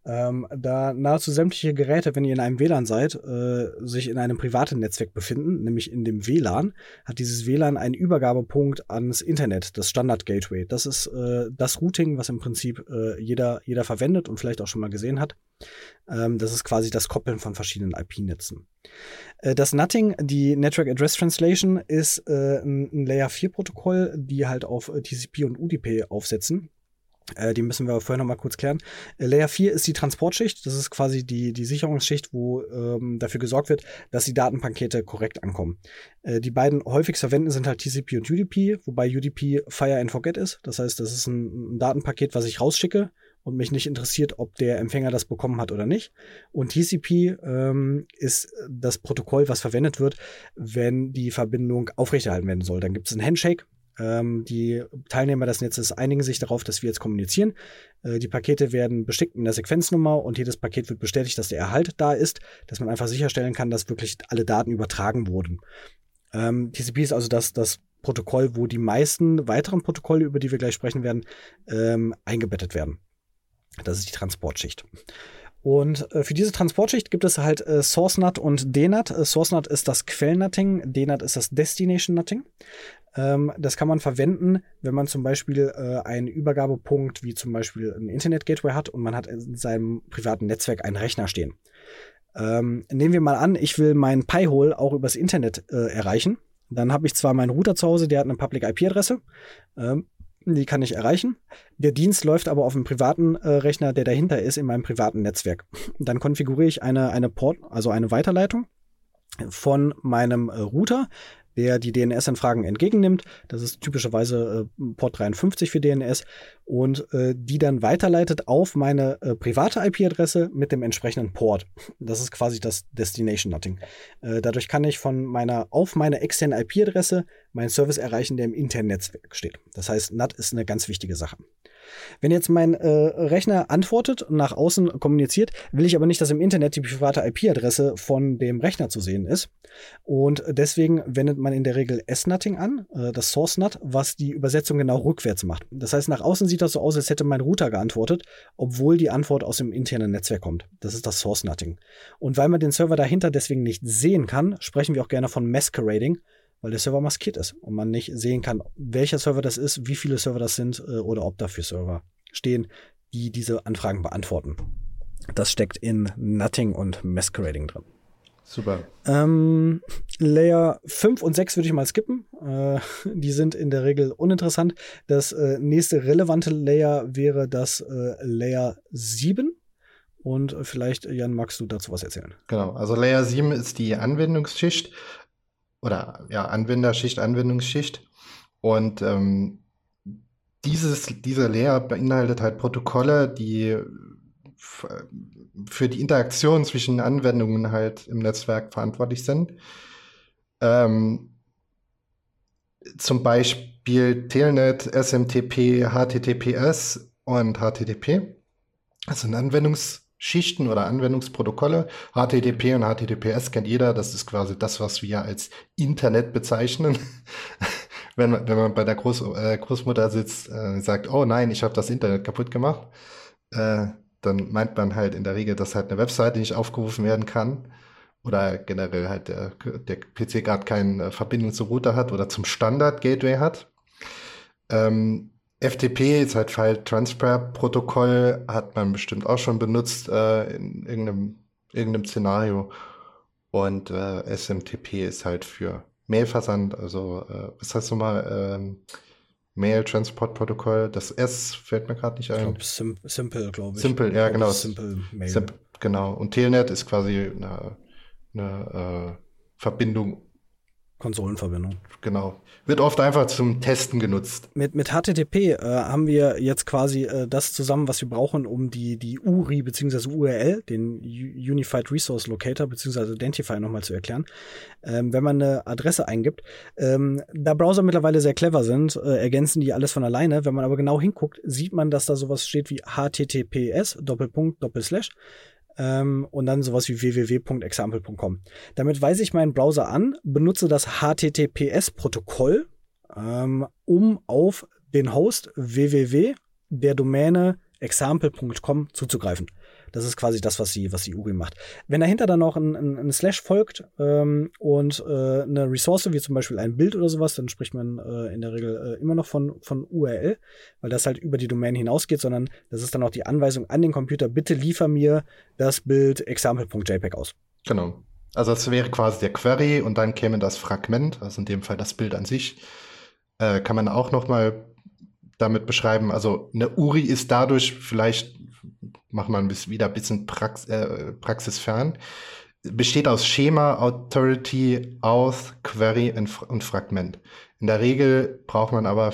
ähm, da nahezu sämtliche Geräte, wenn ihr in einem WLAN seid, äh, sich in einem privaten Netzwerk befinden, nämlich in dem WLAN, hat dieses WLAN einen Übergabepunkt ans Internet, das Standard Gateway. Das ist äh, das Routing, was im Prinzip äh, jeder, jeder verwendet und vielleicht auch schon mal gesehen hat. Ähm, das ist quasi das Koppeln von verschiedenen IP-Netzen. Äh, das NUTting, die Network Address Translation, ist äh, ein, ein Layer 4-Protokoll, die halt auf äh, TCP und UDP aufsetzen. Äh, die müssen wir vorher noch mal kurz klären. Äh, Layer 4 ist die Transportschicht. Das ist quasi die, die Sicherungsschicht, wo ähm, dafür gesorgt wird, dass die Datenpakete korrekt ankommen. Äh, die beiden häufig verwenden sind halt TCP und UDP, wobei UDP Fire and Forget ist. Das heißt, das ist ein, ein Datenpaket, was ich rausschicke und mich nicht interessiert, ob der Empfänger das bekommen hat oder nicht. Und TCP ähm, ist das Protokoll, was verwendet wird, wenn die Verbindung aufrechterhalten werden soll. Dann gibt es einen Handshake, ähm, die Teilnehmer des Netzes einigen sich darauf, dass wir jetzt kommunizieren. Äh, die Pakete werden bestickt in der Sequenznummer und jedes Paket wird bestätigt, dass der Erhalt da ist, dass man einfach sicherstellen kann, dass wirklich alle Daten übertragen wurden. Ähm, TCP ist also das, das Protokoll, wo die meisten weiteren Protokolle, über die wir gleich sprechen werden, ähm, eingebettet werden. Das ist die Transportschicht. Und äh, für diese Transportschicht gibt es halt äh, SourceNut und DNAT. Äh, SourceNut ist das Quellnutting, DNAT ist das Destination Nutting. Ähm, das kann man verwenden, wenn man zum Beispiel äh, einen Übergabepunkt wie zum Beispiel ein Internet-Gateway hat und man hat in seinem privaten Netzwerk einen Rechner stehen. Ähm, nehmen wir mal an, ich will meinen Pi-Hole auch übers Internet äh, erreichen. Dann habe ich zwar meinen Router zu Hause, der hat eine Public IP-Adresse. Ähm, die kann ich erreichen. Der Dienst läuft aber auf einem privaten äh, Rechner, der dahinter ist, in meinem privaten Netzwerk. Dann konfiguriere ich eine, eine Port, also eine Weiterleitung von meinem äh, Router der die DNS-Anfragen entgegennimmt. Das ist typischerweise äh, Port 53 für DNS und äh, die dann weiterleitet auf meine äh, private IP-Adresse mit dem entsprechenden Port. Das ist quasi das Destination Nutting. Äh, dadurch kann ich von meiner auf meine externe IP-Adresse meinen Service erreichen, der im internen Netzwerk steht. Das heißt, NAT ist eine ganz wichtige Sache. Wenn jetzt mein äh, Rechner antwortet und nach außen kommuniziert, will ich aber nicht, dass im Internet die private IP-Adresse von dem Rechner zu sehen ist. Und deswegen wendet man in der Regel S-Nutting an, äh, das Source-Nut, was die Übersetzung genau rückwärts macht. Das heißt, nach außen sieht das so aus, als hätte mein Router geantwortet, obwohl die Antwort aus dem internen Netzwerk kommt. Das ist das Source-Nutting. Und weil man den Server dahinter deswegen nicht sehen kann, sprechen wir auch gerne von Masquerading weil der Server maskiert ist und man nicht sehen kann, welcher Server das ist, wie viele Server das sind äh, oder ob dafür Server stehen, die diese Anfragen beantworten. Das steckt in Nutting und Masquerading drin. Super. Ähm, Layer 5 und 6 würde ich mal skippen. Äh, die sind in der Regel uninteressant. Das äh, nächste relevante Layer wäre das äh, Layer 7. Und vielleicht, Jan, magst du dazu was erzählen? Genau, also Layer 7 ist die Anwendungsschicht oder ja, Anwenderschicht, Anwendungsschicht. Und ähm, dieses, dieser Layer beinhaltet halt Protokolle, die für die Interaktion zwischen Anwendungen halt im Netzwerk verantwortlich sind. Ähm, zum Beispiel Telnet, SMTP, HTTPS und HTTP. Das sind Anwendungs Schichten oder Anwendungsprotokolle. HTTP und HTTPS kennt jeder. Das ist quasi das, was wir als Internet bezeichnen. *laughs* wenn, man, wenn man bei der Groß, äh, Großmutter sitzt, äh, sagt, oh nein, ich habe das Internet kaputt gemacht, äh, dann meint man halt in der Regel, dass halt eine Webseite nicht aufgerufen werden kann oder generell halt der, der PC gerade keine Verbindung zum Router hat oder zum Standard-Gateway hat. Ähm, FTP ist halt File Transfer Protokoll, hat man bestimmt auch schon benutzt äh, in irgendeinem, irgendeinem Szenario. Und äh, SMTP ist halt für Mailversand, also äh, was heißt nochmal? Ähm, Mail Transport Protokoll. Das S fällt mir gerade nicht ein. Ich glaub, Sim Simple, glaube ich. Simple, ja, genau. Simple Mail. Simple, genau. Und Telnet ist quasi eine, eine äh, Verbindung Konsolenverbindung. Genau. Wird oft einfach zum Testen genutzt. Mit, mit HTTP äh, haben wir jetzt quasi äh, das zusammen, was wir brauchen, um die, die URI bzw. URL, den Unified Resource Locator bzw. Identifier nochmal zu erklären. Ähm, wenn man eine Adresse eingibt, ähm, da Browser mittlerweile sehr clever sind, äh, ergänzen die alles von alleine. Wenn man aber genau hinguckt, sieht man, dass da sowas steht wie HTTPS, Doppelpunkt, Doppelslash ähm, und dann sowas wie www.example.com. Damit weise ich meinen Browser an, benutze das HTTPS-Protokoll, ähm, um auf den Host www der Domäne example.com zuzugreifen. Das ist quasi das, was sie, was die URI macht. Wenn dahinter dann noch ein, ein, ein Slash folgt ähm, und äh, eine Ressource, wie zum Beispiel ein Bild oder sowas, dann spricht man äh, in der Regel äh, immer noch von, von URL, weil das halt über die Domain hinausgeht, sondern das ist dann auch die Anweisung an den Computer, bitte liefer mir das Bild example.jpg aus. Genau. Also das wäre quasi der Query und dann käme das Fragment, also in dem Fall das Bild an sich. Äh, kann man auch noch mal damit beschreiben. Also eine URI ist dadurch vielleicht machen wir wieder ein bisschen Prax äh, praxisfern, besteht aus Schema, Authority, Auth, Query und Fragment. In der Regel braucht man aber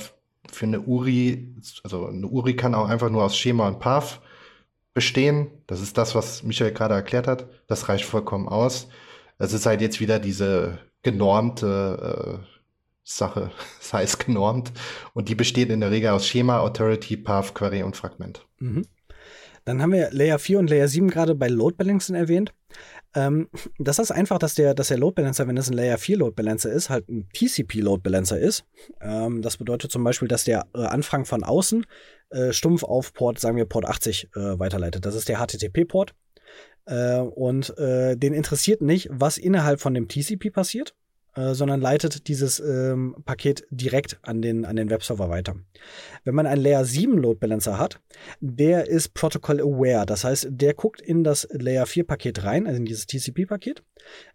für eine URI, also eine URI kann auch einfach nur aus Schema und Path bestehen. Das ist das, was Michael gerade erklärt hat. Das reicht vollkommen aus. Es ist halt jetzt wieder diese genormte äh, Sache, *laughs* das heißt genormt. Und die besteht in der Regel aus Schema, Authority, Path, Query und Fragment. Mhm. Dann haben wir Layer 4 und Layer 7 gerade bei Load Balancing erwähnt. Ähm, das ist einfach, dass der, dass der Load Balancer, wenn das ein Layer 4 Load Balancer ist, halt ein TCP Load Balancer ist. Ähm, das bedeutet zum Beispiel, dass der äh, Anfang von außen äh, stumpf auf Port, sagen wir Port 80 äh, weiterleitet. Das ist der HTTP-Port. Äh, und äh, den interessiert nicht, was innerhalb von dem TCP passiert, äh, sondern leitet dieses ähm, Paket direkt an den, an den Webserver weiter. Wenn man einen Layer 7 Load Balancer hat, der ist Protocol Aware. Das heißt, der guckt in das Layer 4 Paket rein, also in dieses TCP-Paket,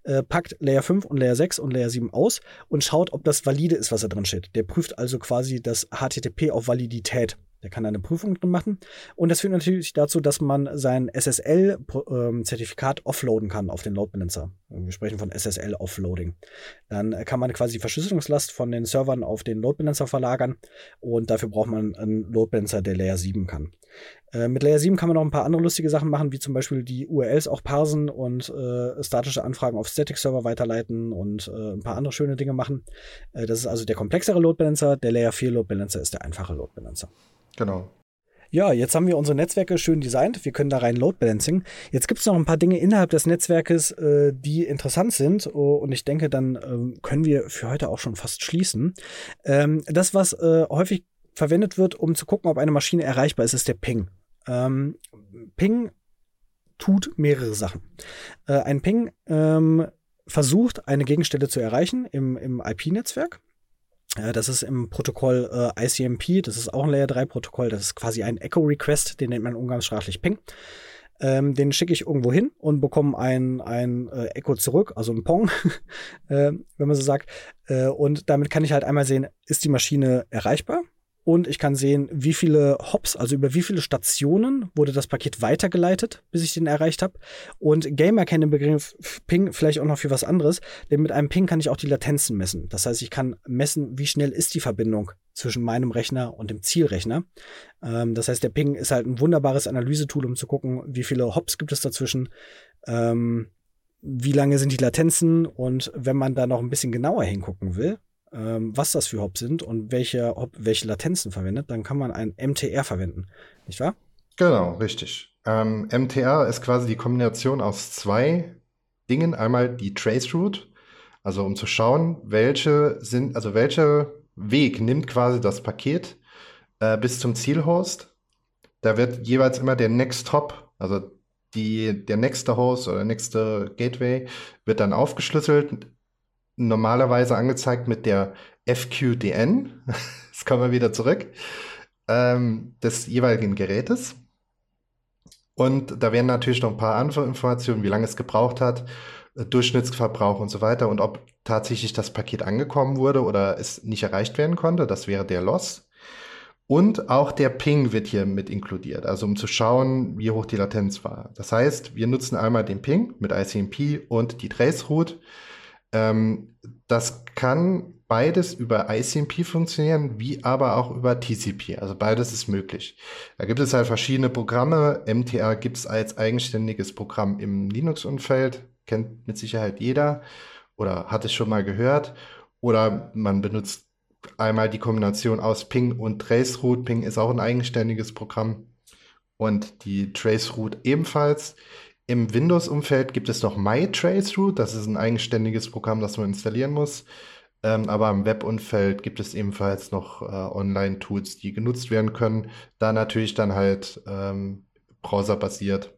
äh, packt Layer 5 und Layer 6 und Layer 7 aus und schaut, ob das valide ist, was da drin steht. Der prüft also quasi das HTTP auf Validität. Der kann eine Prüfung machen. Und das führt natürlich dazu, dass man sein SSL-Zertifikat ähm, offloaden kann auf den Load Balancer. Wir sprechen von SSL-Offloading. Dann kann man quasi die Verschlüsselungslast von den Servern auf den Load Balancer verlagern. Und dafür braucht man einen Load Balancer, der Layer 7 kann. Äh, mit Layer 7 kann man noch ein paar andere lustige Sachen machen, wie zum Beispiel die URLs auch parsen und äh, statische Anfragen auf Static-Server weiterleiten und äh, ein paar andere schöne Dinge machen. Äh, das ist also der komplexere Load Balancer. Der Layer 4 Load Balancer ist der einfache Load Balancer. Genau. Ja, jetzt haben wir unsere Netzwerke schön designt. Wir können da rein Load Balancing. Jetzt gibt es noch ein paar Dinge innerhalb des Netzwerkes, äh, die interessant sind. Oh, und ich denke, dann ähm, können wir für heute auch schon fast schließen. Ähm, das, was äh, häufig verwendet wird, um zu gucken, ob eine Maschine erreichbar ist, ist der Ping. Ähm, Ping tut mehrere Sachen. Äh, ein Ping ähm, versucht, eine Gegenstelle zu erreichen im, im IP-Netzwerk. Äh, das ist im Protokoll äh, ICMP, das ist auch ein Layer 3 Protokoll, das ist quasi ein Echo Request, den nennt man umgangssprachlich Ping. Ähm, den schicke ich irgendwo hin und bekomme ein, ein äh, Echo zurück, also ein Pong, *laughs* äh, wenn man so sagt. Äh, und damit kann ich halt einmal sehen, ist die Maschine erreichbar? Und ich kann sehen, wie viele Hops, also über wie viele Stationen wurde das Paket weitergeleitet, bis ich den erreicht habe. Und Gamer kennen den Begriff Ping vielleicht auch noch für was anderes, denn mit einem Ping kann ich auch die Latenzen messen. Das heißt, ich kann messen, wie schnell ist die Verbindung zwischen meinem Rechner und dem Zielrechner. Ähm, das heißt, der Ping ist halt ein wunderbares Analysetool, um zu gucken, wie viele Hops gibt es dazwischen. Ähm, wie lange sind die Latenzen und wenn man da noch ein bisschen genauer hingucken will, was das für Hops sind und welche, Hop, welche Latenzen verwendet, dann kann man ein MTR verwenden, nicht wahr? Genau, richtig. Ähm, MTR ist quasi die Kombination aus zwei Dingen. Einmal die Traceroute, also um zu schauen, welche sind, also welcher Weg nimmt quasi das Paket äh, bis zum Zielhost. Da wird jeweils immer der Next Hop, also die, der nächste Host oder nächste Gateway wird dann aufgeschlüsselt normalerweise angezeigt mit der FQDN, *laughs* das kommen wir wieder zurück, ähm, des jeweiligen Gerätes. Und da werden natürlich noch ein paar andere Informationen, wie lange es gebraucht hat, äh, Durchschnittsverbrauch und so weiter und ob tatsächlich das Paket angekommen wurde oder es nicht erreicht werden konnte. Das wäre der Loss. Und auch der Ping wird hier mit inkludiert, also um zu schauen, wie hoch die Latenz war. Das heißt, wir nutzen einmal den Ping mit ICMP und die Traceroute Ähm, das kann beides über ICMP funktionieren, wie aber auch über TCP. Also beides ist möglich. Da gibt es halt verschiedene Programme. MTR gibt es als eigenständiges Programm im Linux-Umfeld, kennt mit Sicherheit jeder oder hat es schon mal gehört. Oder man benutzt einmal die Kombination aus Ping und Traceroute. Ping ist auch ein eigenständiges Programm und die Traceroute ebenfalls. Im Windows-Umfeld gibt es noch MyTraceroute. Das ist ein eigenständiges Programm, das man installieren muss. Ähm, aber im Web-Umfeld gibt es ebenfalls noch äh, Online-Tools, die genutzt werden können. Da natürlich dann halt ähm, browserbasiert.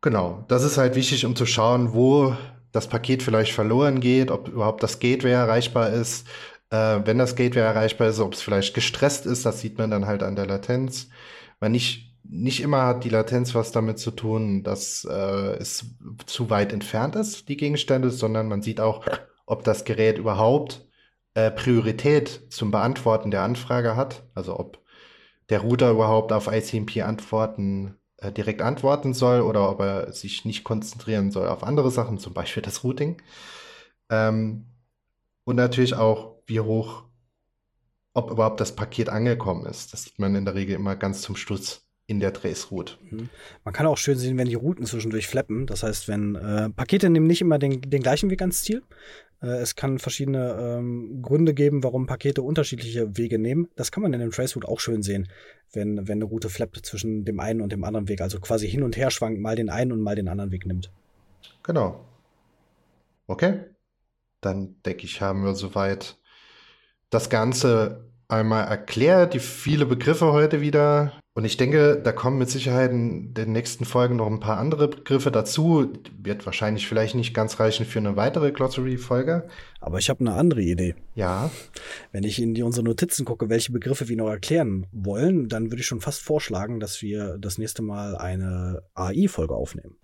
Genau, das ist halt wichtig, um zu schauen, wo das Paket vielleicht verloren geht, ob überhaupt das Gateway erreichbar ist. Äh, wenn das Gateway erreichbar ist, ob es vielleicht gestresst ist, das sieht man dann halt an der Latenz. Weil nicht nicht immer hat die Latenz was damit zu tun, dass äh, es zu weit entfernt ist, die Gegenstände, sondern man sieht auch, ob das Gerät überhaupt äh, Priorität zum Beantworten der Anfrage hat. Also ob der Router überhaupt auf ICMP-Antworten äh, direkt antworten soll oder ob er sich nicht konzentrieren soll auf andere Sachen, zum Beispiel das Routing. Ähm, und natürlich auch, wie hoch, ob überhaupt das Paket angekommen ist. Das sieht man in der Regel immer ganz zum Schluss in der Traceroute. Mhm. Man kann auch schön sehen, wenn die Routen zwischendurch flappen. Das heißt, wenn äh, Pakete nehmen nicht immer den, den gleichen Weg ans Ziel. Äh, es kann verschiedene ähm, Gründe geben, warum Pakete unterschiedliche Wege nehmen. Das kann man in dem Traceroute auch schön sehen, wenn, wenn eine Route flappt zwischen dem einen und dem anderen Weg. Also quasi hin und her schwankt, mal den einen und mal den anderen Weg nimmt. Genau. Okay. Dann denke ich, haben wir soweit das Ganze einmal erklärt, die viele Begriffe heute wieder. Und ich denke, da kommen mit Sicherheit in den nächsten Folgen noch ein paar andere Begriffe dazu. Wird wahrscheinlich vielleicht nicht ganz reichen für eine weitere Glossary-Folge. Aber ich habe eine andere Idee. Ja. Wenn ich in die, unsere Notizen gucke, welche Begriffe wir noch erklären wollen, dann würde ich schon fast vorschlagen, dass wir das nächste Mal eine AI-Folge aufnehmen.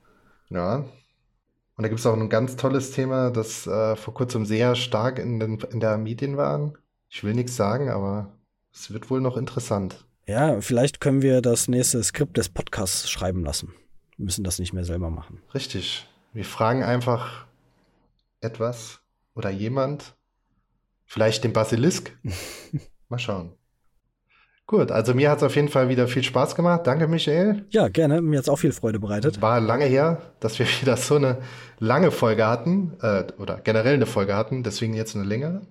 Ja. Und da gibt es auch ein ganz tolles Thema, das äh, vor kurzem sehr stark in, den, in der Medien war. Ich will nichts sagen, aber es wird wohl noch interessant. Ja, vielleicht können wir das nächste Skript des Podcasts schreiben lassen. Wir müssen das nicht mehr selber machen. Richtig. Wir fragen einfach etwas oder jemand. Vielleicht den Basilisk. *laughs* Mal schauen. Gut, also mir hat es auf jeden Fall wieder viel Spaß gemacht. Danke, Michael. Ja, gerne. Mir hat es auch viel Freude bereitet. War lange her, dass wir *laughs* wieder so eine lange Folge hatten, äh, oder generell eine Folge hatten, deswegen jetzt eine längere.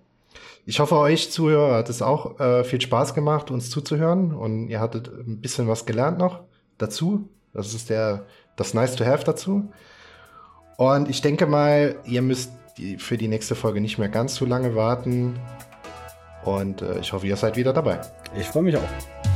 Ich hoffe, euch Zuhörer hat es auch äh, viel Spaß gemacht, uns zuzuhören und ihr hattet ein bisschen was gelernt noch dazu. Das ist der, das Nice to Have dazu. Und ich denke mal, ihr müsst für die nächste Folge nicht mehr ganz so lange warten. Und äh, ich hoffe, ihr seid wieder dabei. Ich freue mich auch.